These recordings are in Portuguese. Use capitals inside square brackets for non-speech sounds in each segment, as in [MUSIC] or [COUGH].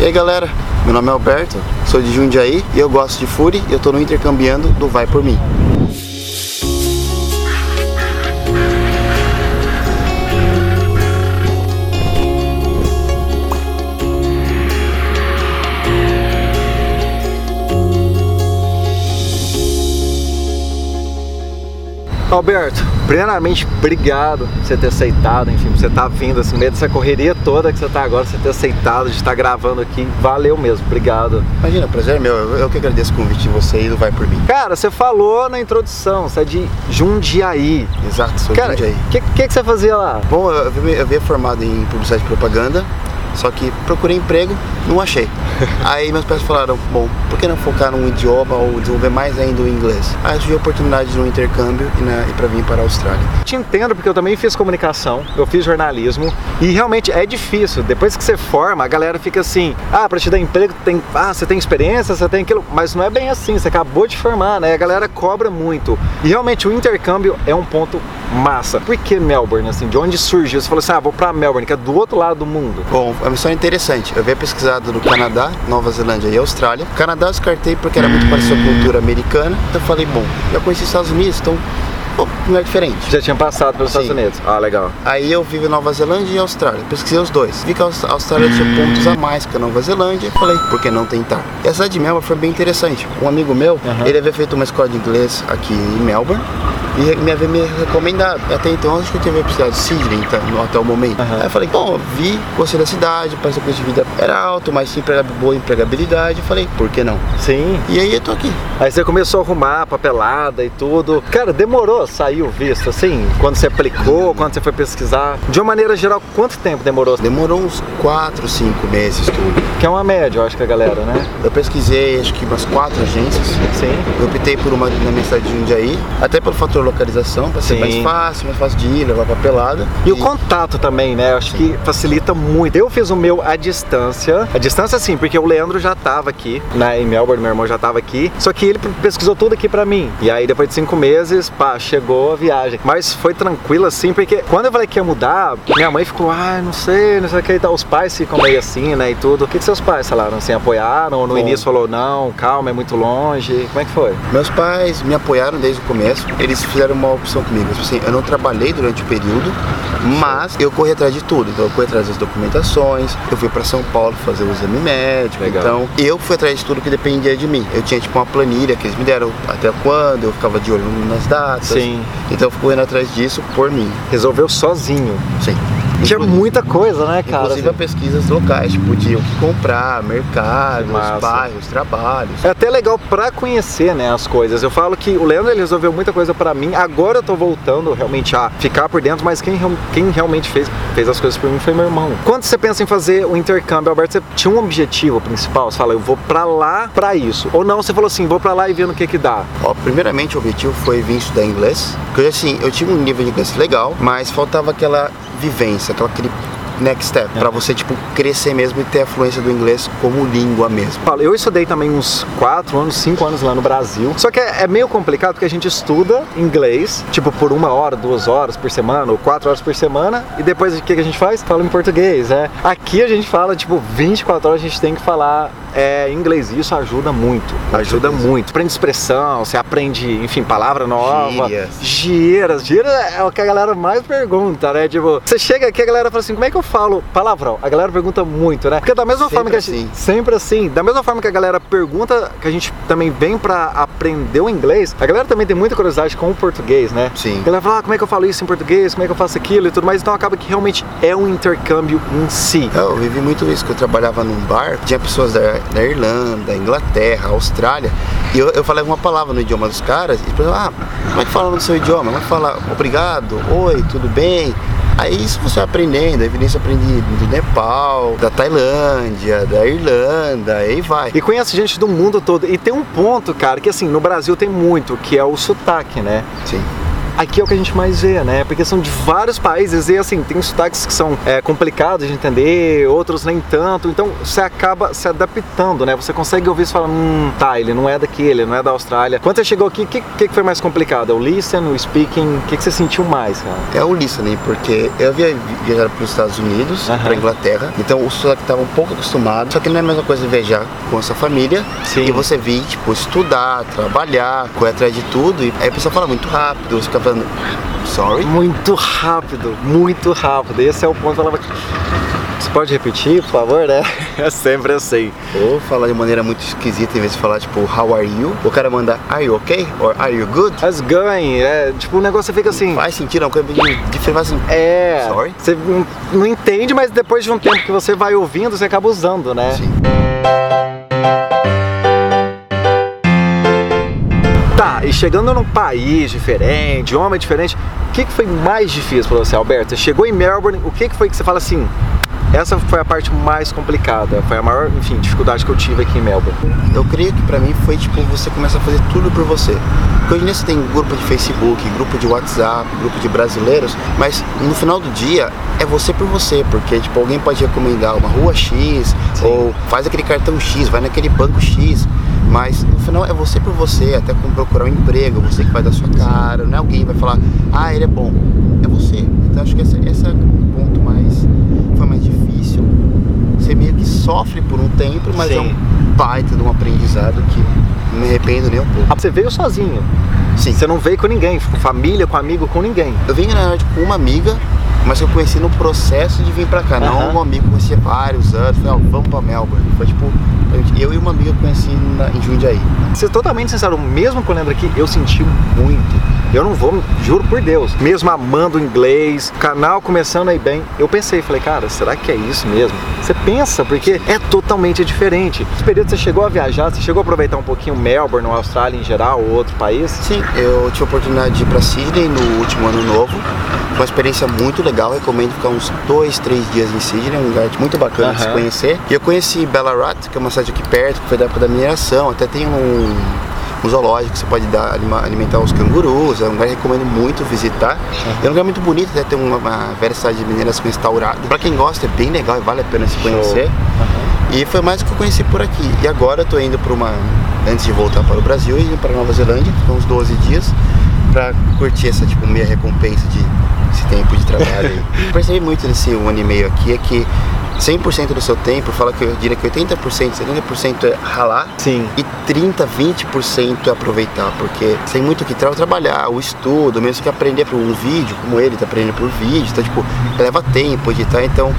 E aí galera, meu nome é Alberto, sou de Jundiaí e eu gosto de Fury e eu tô no intercambiando do Vai Por Mim. Alberto, primeiramente, obrigado por você ter aceitado, enfim, por você estar tá vindo assim, meio dessa correria toda que você está agora, você ter aceitado de estar gravando aqui. Valeu mesmo, obrigado. Imagina, prazer é meu, eu, eu que agradeço o convite de você e do Vai Por Mim. Cara, você falou na introdução, você é de Jundiaí. Exato, sou Cara, de Jundiaí. O que, que, que você fazia lá? Bom, eu, eu, eu havia formado em publicidade e propaganda, só que procurei emprego, não achei. [LAUGHS] Aí meus pais falaram, bom, por que não focar num idioma ou desenvolver mais ainda o inglês? Aí surgiu a oportunidade de um intercâmbio e, na, e para vir para a Austrália. Te entendo porque eu também fiz comunicação, eu fiz jornalismo e realmente é difícil. Depois que você forma, a galera fica assim, ah, para te dar emprego, tem, ah, você tem experiência, você tem aquilo, mas não é bem assim, você acabou de formar, né? A galera cobra muito. E realmente o intercâmbio é um ponto massa. Por que Melbourne, assim, de onde surgiu? Você falou assim, ah, vou para Melbourne, que é do outro lado do mundo. Bom, uma história interessante. Eu havia pesquisado no Canadá, Nova Zelândia e Austrália. O Canadá eu descartei porque era muito parecido com a cultura americana. Então eu falei, bom, já conheci os Estados Unidos, então não é diferente. Já tinha passado pelos Sim. Estados Unidos. Ah, legal. Aí eu vivo em Nova Zelândia e Austrália. Pesquisei os dois. Vi que a Austrália tinha pontos a mais que a Nova Zelândia. Falei, por que não tentar? E a cidade de Melbourne foi bem interessante. Um amigo meu, uhum. ele havia feito uma escola de inglês aqui em Melbourne e me havia me recomendado. Até então, acho que eu tinha precisado de Sydney tá, até o momento. Uhum. Aí eu falei, bom, vi, gostei da cidade, parece que o custo de vida era alto, mas tinha boa empregabilidade. Eu falei, por que não? Sim. E aí eu tô aqui. Aí você começou a arrumar papelada e tudo. Cara, demorou sair o visto, assim? Quando você aplicou, quando você foi pesquisar? De uma maneira geral, quanto tempo demorou? Demorou uns 4, 5 meses tudo. Que é uma média, eu acho que a galera, né? Eu pesquisei, acho que umas quatro agências. Sim. Eu optei por uma na minha cidade de Jundiaí, até pelo fator localização, para ser mais fácil, mais fácil de ir, levar papelada. E, e o contato também, né? Acho Sim. que facilita muito. Eu fiz o meu à distância. A distância sim, porque o Leandro já tava aqui, né, em Melbourne, meu irmão já tava aqui. Só que ele pesquisou tudo aqui para mim. E aí depois de cinco meses, pá, chegou a viagem. Mas foi tranquilo assim, porque quando eu falei que ia mudar, minha mãe ficou, ah, não sei, não sei o que e tal. Os pais ficam meio assim, né, e tudo. O que, que seus pais falaram? Assim, apoiaram? Ou no Bom. início falou, não, calma, é muito longe? Como é que foi? Meus pais me apoiaram desde o começo. Eles fizeram uma opção comigo. Tipo assim, eu não trabalhei durante o período, mas eu corri atrás de tudo. Então eu corri atrás das documentações, eu fui para São Paulo fazer o exame médico. Legal. Então eu fui atrás de tudo que dependia de mim. Eu tinha tipo uma planilha que eles me deram até quando, eu ficava de olho nas datas. Sim. Então eu fui correndo atrás disso por mim. Resolveu sozinho. Sim. Tinha muita coisa, né, cara? Inclusive assim. pesquisas locais, tipo, de o que comprar, mercados, bairros, trabalhos. É até legal pra conhecer, né, as coisas. Eu falo que o Leandro ele resolveu muita coisa pra mim. Agora eu tô voltando realmente a ficar por dentro, mas quem, quem realmente fez, fez as coisas por mim foi meu irmão. Quando você pensa em fazer o intercâmbio, Alberto, você tinha um objetivo principal? Você fala, eu vou pra lá pra isso. Ou não, você falou assim, vou pra lá e vendo o que que dá? Ó, primeiramente o objetivo foi vir estudar inglês. Porque assim, eu tinha um nível de inglês legal, mas faltava aquela vivência, aquela, aquele next step, é. para você tipo crescer mesmo e ter a fluência do inglês como língua mesmo. Eu estudei também uns 4 anos, 5 anos lá no Brasil. Só que é, é, meio complicado porque a gente estuda inglês, tipo por uma hora, duas horas por semana ou quatro horas por semana, e depois o que, que a gente faz? Fala em português, é. Aqui a gente fala tipo 24 horas a gente tem que falar é, inglês. Isso ajuda muito, ajuda muito. Aprende expressão, você aprende, enfim, palavra nova. Gírias. Gírias. Gírias é o que a galera mais pergunta, né? Tipo, você chega aqui a galera fala assim, como é que eu falo palavrão? A galera pergunta muito, né? Porque da mesma sempre forma que a gente, assim. sempre assim, da mesma forma que a galera pergunta, que a gente também vem para aprender o inglês, a galera também tem muita curiosidade com o português, né? Sim. A galera fala, ah, como é que eu falo isso em português? Como é que eu faço aquilo e tudo mais? Então acaba que realmente é um intercâmbio em si. Eu vivi muito isso, que eu trabalhava num bar, tinha pessoas da, da Irlanda, Inglaterra, Austrália, e eu, eu falava uma palavra no idioma dos caras, e eles ah, como é que fala no seu idioma? Como é que fala obrigado, oi, tudo bem? Aí isso você vai aprendendo, a evidência aprendi do Nepal, da Tailândia, da Irlanda, aí vai. E conhece gente do mundo todo. E tem um ponto, cara, que assim, no Brasil tem muito, que é o sotaque, né? Sim. Aqui é o que a gente mais vê, né? Porque são de vários países e assim, tem sotaques que são é, complicados de entender, outros nem tanto. Então você acaba se adaptando, né? Você consegue ouvir e falar, hum, tá, ele não é daqui, ele não é da Austrália. Quando você chegou aqui, o que, que foi mais complicado? O listen, o speaking? O que, que você sentiu mais, cara? É o listening, porque eu havia viajado para os Estados Unidos, uhum. para Inglaterra, então o sotaque estava um pouco acostumado, só que não é a mesma coisa viajar com a sua família Sim. e você vir, tipo, estudar, trabalhar, correr atrás de tudo, e aí a pessoa fala muito rápido, você fica falando, sorry? Muito rápido, muito rápido. Esse é o ponto. Ela vai... Você pode repetir, por favor, né? [LAUGHS] É sempre assim. Ou falar de maneira muito esquisita, em vez de falar tipo, how are you? O cara manda, are you okay? Or are you good? How's going? É, tipo, o negócio fica assim. Faz sentido, é uma coisa diferente assim. É. Sorry? Você não entende, mas depois de um tempo que você vai ouvindo, você acaba usando, né? Sim. E chegando num país diferente, idioma diferente, o que, que foi mais difícil para você, Alberto? Você chegou em Melbourne, o que, que foi que você fala assim? Essa foi a parte mais complicada, foi a maior, enfim, dificuldade que eu tive aqui em Melbourne. Eu creio que para mim foi tipo você começa a fazer tudo por você. Porque hoje em dia você tem grupo de Facebook, grupo de WhatsApp, grupo de brasileiros, mas no final do dia é você por você, porque tipo alguém pode recomendar uma rua X Sim. ou faz aquele cartão X, vai naquele banco X. Mas no final é você por você, até como procurar um emprego, você que vai dar sua cara, não é alguém que vai falar, ah, ele é bom. É você. Então acho que esse, esse é o ponto mais. Foi mais difícil. Você meio que sofre por um tempo, mas Sim. é um baita de um aprendizado que não me arrependo nem um pouco. Ah, você veio sozinho. Sim. Você não veio com ninguém, com família, com amigo, com ninguém. Eu vim na verdade com uma amiga, mas eu conheci no processo de vir pra cá. Não um amigo que conhecia vários anos. Falei, oh, vamos pra Melbourne. Foi tipo, eu e uma amiga conheci na, em Jundiaí. Ser totalmente sincero, mesmo com o Leandro aqui, eu senti muito. Eu não vou, juro por Deus. Mesmo amando o inglês, canal começando aí bem, eu pensei, falei, cara, será que é isso mesmo? Você pensa, porque é totalmente diferente. Esse período você chegou a viajar, você chegou a aproveitar um pouquinho Melbourne, ou Austrália em geral, ou outro país? Sim, eu tive a oportunidade de ir para Sydney no último ano novo. Uma experiência muito legal, recomendo ficar uns dois, três dias em Sydney, um lugar muito bacana uhum. de se conhecer. E eu conheci Ballarat, que é uma cidade aqui perto, que foi da época da mineração, até tem um um zoológico que você pode dar, alimentar os cangurus, é um lugar que recomendo muito visitar. É um lugar muito bonito, até tem uma, uma velha cidade de mineração restaurada. Para quem gosta é bem legal e vale a pena se conhecer. Uhum. E foi mais o que eu conheci por aqui. E agora eu tô indo para uma antes de voltar para o Brasil, indo para Nova Zelândia, uns 12 dias para curtir essa tipo meia recompensa de esse tempo de trabalho. Percebi muito nesse um ano e meio aqui é que 100% do seu tempo, fala que eu diria que 80%, 70% é ralar Sim. e 30, 20% é aproveitar, porque tem muito que tra trabalhar, o estudo, mesmo que aprender por um vídeo, como ele tá aprendendo por vídeo, então tipo, leva tempo editar, então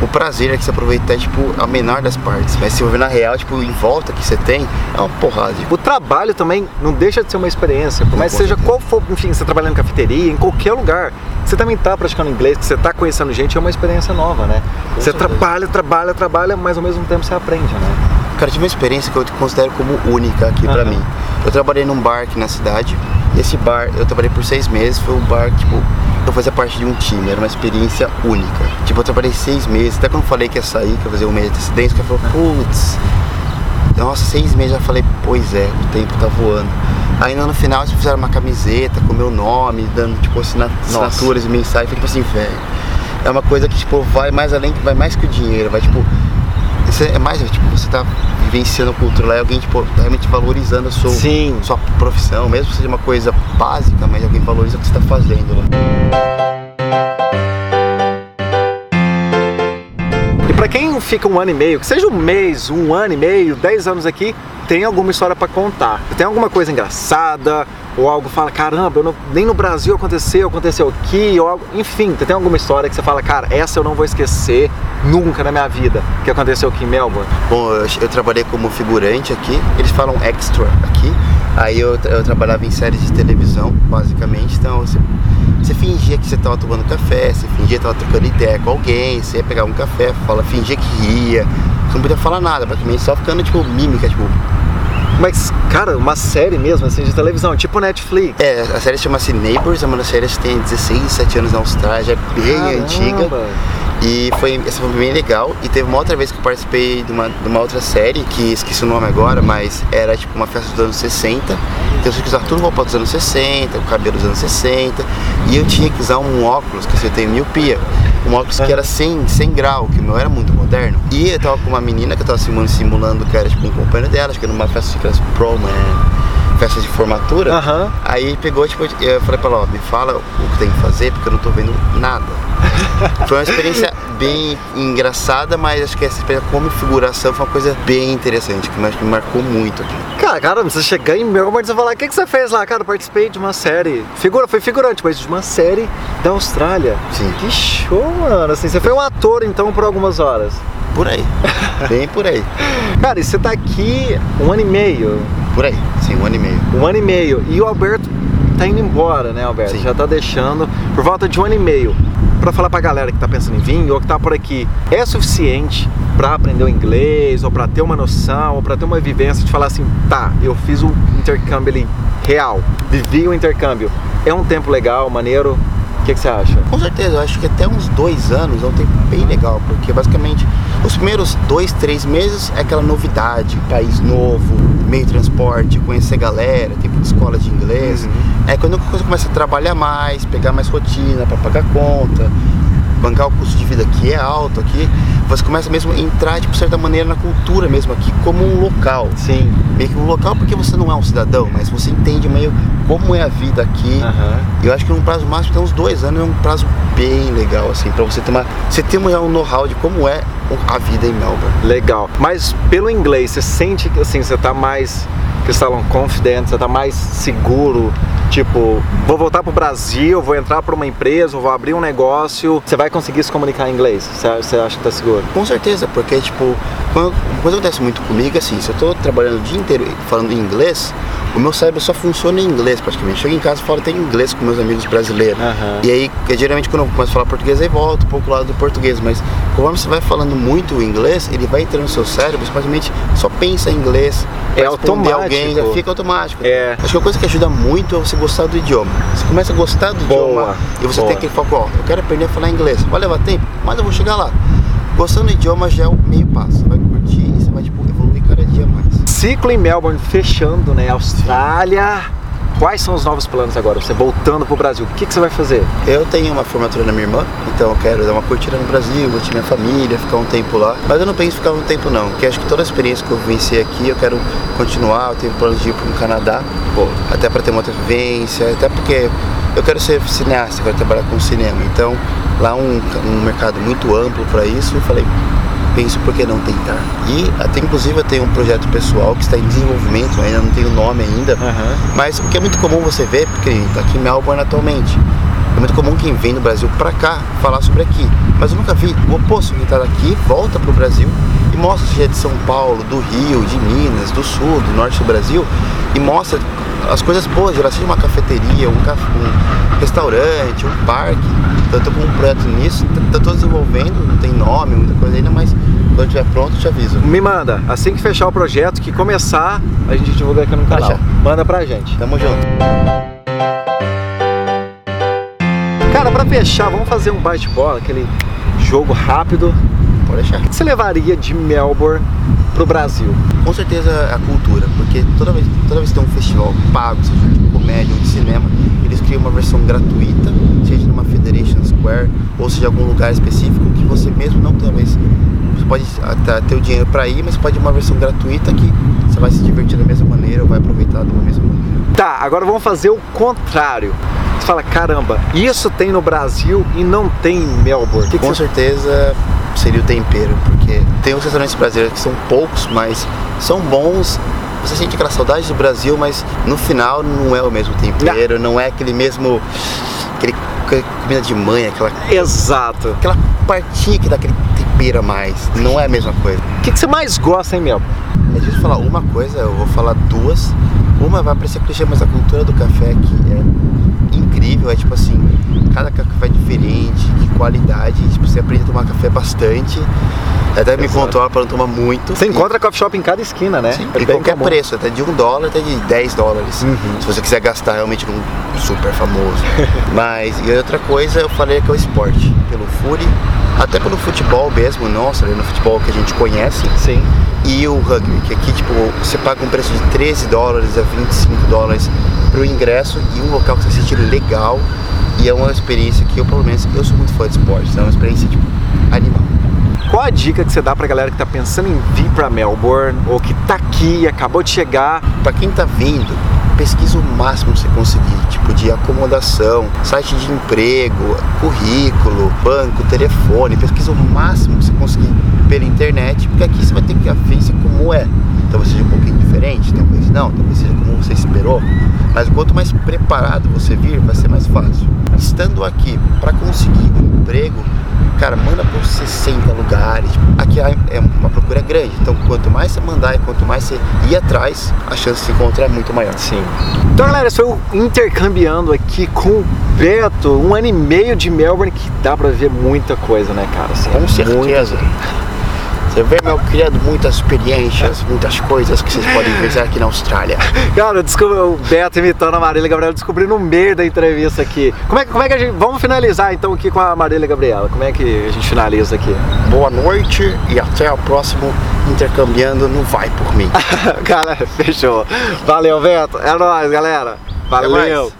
o prazer é que você aproveitar, tipo, a menor das partes. Mas se você na real, tipo, em volta que você tem, é uma porrada. O trabalho também não deixa de ser uma experiência. Por mais seja qual for, enfim, você trabalhando em cafeteria, em qualquer lugar, você também tá praticando inglês, que você tá conhecendo gente, é uma experiência nova, né? Com você certeza. trabalha, trabalha, trabalha, mas ao mesmo tempo você aprende, né? Cara, tive uma experiência que eu considero como única aqui uhum. pra mim. Eu trabalhei num bar aqui na cidade, e esse bar, eu trabalhei por seis meses, foi um bar, tipo, eu fazia parte de um time, era uma experiência única. Tipo, eu trabalhei seis meses, até quando eu falei que ia sair, que ia fazer um mês de antecedência, o cara falou, putz, nossa, seis meses, já falei, pois é, o tempo tá voando. Ainda no final eles fizeram uma camiseta com meu nome, dando tipo assinaturas e mensagens, tipo assim, velho. É uma coisa que tipo vai mais além, vai mais que o dinheiro, vai tipo isso é mais, tipo, você tá vivenciando a cultura lá, é alguém tipo, realmente valorizando a sua, Sim. sua profissão, mesmo que seja uma coisa básica, mas alguém valoriza o que você tá fazendo lá. E para quem fica um ano e meio, que seja um mês, um ano e meio, dez anos aqui, tem alguma história para contar. Tem alguma coisa engraçada, ou algo fala, caramba, não, nem no Brasil aconteceu, aconteceu aqui, ou algo, enfim, tem alguma história que você fala, cara, essa eu não vou esquecer nunca na minha vida, que aconteceu aqui em Melbourne? Bom, eu, eu trabalhei como figurante aqui, eles falam extra aqui, aí eu, eu trabalhava em séries de televisão, basicamente, então você, você fingia que você estava tomando café, você fingia que estava trocando ideia com alguém, você ia pegar um café, fala, fingia que ria, você não podia falar nada, praticamente só ficando tipo mímica, tipo mas, cara, uma série mesmo, assim, de televisão, tipo Netflix. É, a série chama-se Neighbors, é uma das séries que tem 16, 17 anos na Austrália, é bem Caramba. antiga. E foi, essa foi bem legal. E teve uma outra vez que eu participei de uma, de uma outra série, que esqueci o nome agora, mas era tipo uma festa dos anos 60. Então eu tinha que usar tudo roupa dos anos 60, o cabelo dos anos 60. E eu tinha que usar um óculos, que eu tenho miopia. Um óculos que era 100, 100 grau, que o meu era muito moderno. E eu tava com uma menina que eu tava simulando, simulando que era tipo um companheiro dela, acho que era numa festa de assim, prom, né? Festa de formatura. Aham. Aí pegou, tipo, eu falei pra ela, ó, me fala o que tem que fazer, porque eu não tô vendo nada. [LAUGHS] foi uma experiência bem engraçada, mas acho que essa experiência como figuração foi uma coisa bem interessante, que me, que me marcou muito aqui. Cara, cara, você chegar em Melbourne e falar, o que, que você fez lá? Cara, eu participei de uma série. Figura, foi figurante, mas de uma série da Austrália. Sim. Que show, mano. Assim, você foi um ator então por algumas horas. Por aí. [LAUGHS] bem por aí. Cara, e você tá aqui um ano e meio. Por aí. Sim, um ano e meio. Um ano e meio. E o Alberto tá indo embora, né, Alberto? Sim. Já tá deixando por volta de um ano e meio. Pra falar pra galera que tá pensando em vir ou que tá por aqui, é suficiente pra aprender o inglês, ou pra ter uma noção, ou pra ter uma vivência de falar assim, tá, eu fiz o intercâmbio ali real, vivi o intercâmbio. É um tempo legal, maneiro. O que, que você acha? Com certeza, eu acho que até uns dois anos é um tempo bem legal, porque basicamente os primeiros dois, três meses é aquela novidade, país novo, meio de transporte, conhecer galera, tipo de escola de inglês. Uhum. É quando a coisa começa a trabalhar mais, pegar mais rotina para pagar conta, bancar o custo de vida que é alto aqui, você começa mesmo a entrar, tipo, de certa maneira, na cultura mesmo aqui, como um local. Sim. Meio que um local porque você não é um cidadão, mas você entende meio como é a vida aqui. Aham. Eu acho que num prazo máximo, até uns dois anos, é um prazo bem legal, assim, pra você ter uma. Você ter um know-how de como é a vida em Melbourne. Legal. Mas pelo inglês, você sente que assim, você tá mais, que eles falam, confident, você tá mais seguro? Tipo, vou voltar pro Brasil, vou entrar pra uma empresa, vou abrir um negócio. Você vai conseguir se comunicar em inglês? Você, acha que tá seguro? Com certeza, porque, tipo, uma coisa acontece muito comigo, assim, se eu tô trabalhando o dia inteiro falando em inglês, o meu cérebro só funciona em inglês praticamente. Chego em casa e falo até inglês com meus amigos brasileiros. Aham. E aí, que geralmente quando eu começo a falar português, aí volto um pouco lado do português. Mas conforme você vai falando muito inglês, ele vai entrando no seu cérebro, você praticamente só pensa em inglês. É responder alguém, automático. já fica automático. É. Acho que a coisa que ajuda muito é você gostar do idioma. Você começa a gostar do Boa, idioma e você boa. tem aquele foco, ó, eu quero aprender a falar inglês. Vai levar tempo, mas eu vou chegar lá. Gostando do idioma já é o meio passo. Vai curtir e você vai tipo, evoluir cada dia mais. Ciclo em Melbourne fechando, né? Austrália. Quais são os novos planos agora? Você voltando pro Brasil, o que, que você vai fazer? Eu tenho uma formatura na minha irmã, então eu quero dar uma curtida no Brasil, curtir minha família, ficar um tempo lá. Mas eu não penso ficar um tempo não, porque acho que toda a experiência que eu vivenciei aqui, eu quero continuar, eu tenho planos de ir para o Canadá, Pô, até para ter uma outra vivência, até porque eu quero ser cineasta, quero trabalhar com cinema. Então, lá um, um mercado muito amplo para isso, eu falei, penso por que não tentar. E até inclusive eu tenho um projeto pessoal que está em desenvolvimento, ainda não tenho nome ainda, Aham. mas o que é muito comum você ver, porque está aqui em Melbourne atualmente. É muito comum quem vem do Brasil para cá falar sobre aqui. Mas eu nunca vi o oposto, quem está daqui volta para o Brasil e mostra seja de São Paulo, do Rio, de Minas, do Sul, do Norte do Brasil e mostra as coisas boas de lá, seja uma cafeteria, um, caf- um restaurante, um parque. Então eu tô com um projeto nisso, tô desenvolvendo, não tem nome, muita coisa ainda, mas quando estiver pronto te aviso. Me manda, assim que fechar o projeto, que começar, a gente divulga aqui no canal. Deixa. Manda pra gente. Tamo junto. Cara, pra fechar, vamos fazer um bate-bola, aquele jogo rápido. Pode deixar. O que você levaria de Melbourne pro Brasil? Com certeza a cultura, porque toda vez, toda vez que tem um festival pago, seja de comédia ou de cinema, eles criam uma versão gratuita, seja numa Federation Square ou seja algum lugar específico que você mesmo não talvez você pode até ter o dinheiro para ir, mas pode ir uma versão gratuita que você vai se divertir da mesma maneira ou vai aproveitar da mesma maneira. Tá, agora vamos fazer o contrário. Você fala, caramba, isso tem no Brasil e não tem em Melbourne. Que que Com você... certeza seria o tempero, porque tem os restaurantes brasileiros que são poucos, mas são bons. Você sente aquela saudade do Brasil, mas no final não é o mesmo tempero, não, é aquele mesmo. aquele comida de mãe, aquela, Exato. aquela partinha que dá aquele tempero a mais. Não é a mesma coisa. O que que você mais gosta em Melbourne? É difícil falar uma coisa, eu vou falar duas. Uma vai parecer clichê, mas a cultura do café aqui é incrível. É tipo assim, cada café é diferente, qualidade. Tipo, você aprende a tomar café bastante. Até me Exato. controla para não tomar muito. Você encontra coffee shop em cada esquina, né? Sim, É e qualquer comum. preço, até de um dólar até de 10 dólares. Uhum. Se você quiser gastar realmente num super famoso. [LAUGHS] Mas, e outra coisa, eu falei que é o esporte. Pelo Fury, Até pelo futebol mesmo, nossa, no futebol que a gente conhece. Sim. E o rugby, que aqui tipo, você paga um preço de 13 dólares a 25 dólares pro ingresso e um local que você se sente legal. E é uma experiência que eu, pelo menos, eu sou muito fã de esportes, então é uma experiência tipo animal. Qual a dica que você dá pra galera que tá pensando em vir pra Melbourne ou que tá aqui e acabou de chegar? Pra quem tá vindo, pesquisa o máximo que você conseguir, tipo de acomodação, site de emprego, currículo, banco, telefone, pesquisa o máximo que você conseguir pela internet, porque aqui você vai ter que ver como é. Talvez seja um pouquinho diferente, talvez não, talvez seja como você esperou, mas quanto mais preparado você vir, vai ser mais fácil. Estando aqui para conseguir um emprego, cara, manda por 60 lugares. Aqui é uma procura grande, então quanto mais você mandar e quanto mais você ir atrás, a chance de se encontrar é muito maior. Sim. Então, galera, estou intercambiando aqui com o Beto, um ano e meio de Melbourne que dá pra ver muita coisa, né, cara? Assim, com certeza. Você vê, meu querido, muitas experiências, muitas coisas que vocês podem ver aqui na Austrália. [LAUGHS] Cara, eu descobri o Beto imitando a Marília Gabriela, descobri no meio da entrevista aqui. Como é, como é que a gente. Vamos finalizar então aqui com a Marília Gabriela. Como é que a gente finaliza aqui? Boa noite e até o próximo Intercambiando no Vai por mim. [LAUGHS] Cara, fechou. Valeu, Beto. É nóis, galera. Valeu.